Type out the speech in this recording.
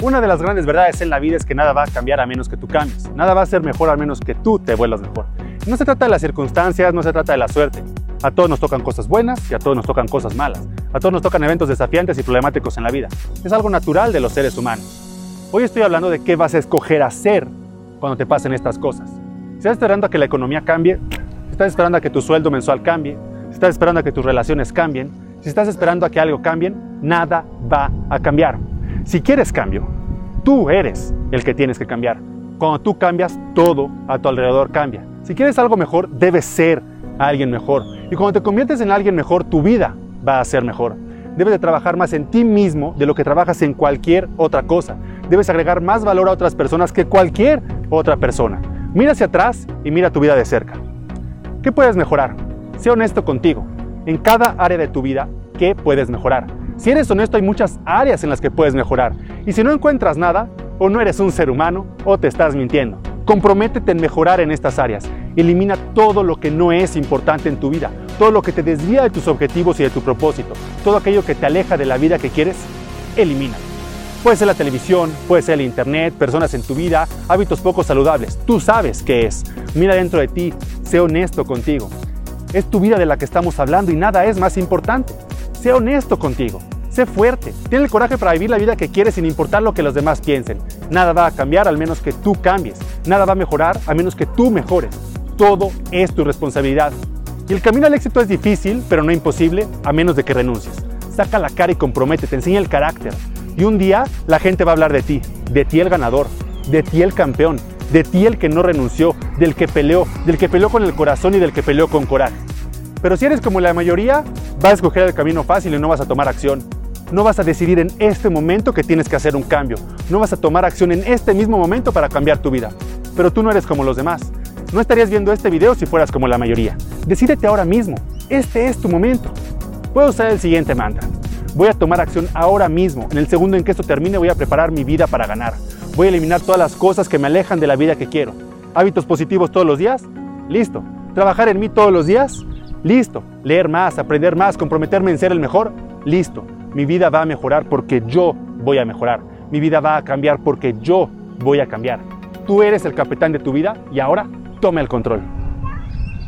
Una de las grandes verdades en la vida es que nada va a cambiar a menos que tú cambies. Nada va a ser mejor a menos que tú te vuelvas mejor. No se trata de las circunstancias, no se trata de la suerte. A todos nos tocan cosas buenas y a todos nos tocan cosas malas. A todos nos tocan eventos desafiantes y problemáticos en la vida. Es algo natural de los seres humanos. Hoy estoy hablando de qué vas a escoger hacer cuando te pasen estas cosas. Si estás esperando a que la economía cambie, si estás esperando a que tu sueldo mensual cambie, si estás esperando a que tus relaciones cambien, si estás esperando a que algo cambie, nada va a cambiar. Si quieres cambio, tú eres el que tienes que cambiar. Cuando tú cambias, todo a tu alrededor cambia. Si quieres algo mejor, debes ser alguien mejor. Y cuando te conviertes en alguien mejor, tu vida va a ser mejor. Debes de trabajar más en ti mismo de lo que trabajas en cualquier otra cosa. Debes agregar más valor a otras personas que cualquier otra persona. Mira hacia atrás y mira tu vida de cerca. ¿Qué puedes mejorar? Sé honesto contigo. En cada área de tu vida, ¿qué puedes mejorar? Si eres honesto, hay muchas áreas en las que puedes mejorar. Y si no encuentras nada, o no eres un ser humano, o te estás mintiendo. Comprométete en mejorar en estas áreas. Elimina todo lo que no es importante en tu vida, todo lo que te desvía de tus objetivos y de tu propósito, todo aquello que te aleja de la vida que quieres, elimina. Puede ser la televisión, puede ser el internet, personas en tu vida, hábitos poco saludables. Tú sabes qué es. Mira dentro de ti, sé honesto contigo. Es tu vida de la que estamos hablando y nada es más importante. Sé honesto contigo. Sé fuerte. Ten el coraje para vivir la vida que quieres sin importar lo que los demás piensen. Nada va a cambiar al menos que tú cambies. Nada va a mejorar a menos que tú mejores. Todo es tu responsabilidad. Y el camino al éxito es difícil, pero no imposible, a menos de que renuncies. Saca la cara y compromete, te enseña el carácter. Y un día la gente va a hablar de ti, de ti el ganador, de ti el campeón, de ti el que no renunció, del que peleó, del que peleó con el corazón y del que peleó con coraje. Pero si eres como la mayoría, vas a escoger el camino fácil y no vas a tomar acción. No vas a decidir en este momento que tienes que hacer un cambio. No vas a tomar acción en este mismo momento para cambiar tu vida. Pero tú no eres como los demás. No estarías viendo este video si fueras como la mayoría. Decídete ahora mismo. Este es tu momento. Puedo usar el siguiente mantra. Voy a tomar acción ahora mismo. En el segundo en que esto termine voy a preparar mi vida para ganar. Voy a eliminar todas las cosas que me alejan de la vida que quiero. Hábitos positivos todos los días. Listo. Trabajar en mí todos los días. Listo. Leer más, aprender más, comprometerme en ser el mejor. Listo. Mi vida va a mejorar porque yo voy a mejorar. Mi vida va a cambiar porque yo voy a cambiar. Tú eres el capitán de tu vida y ahora toma el control.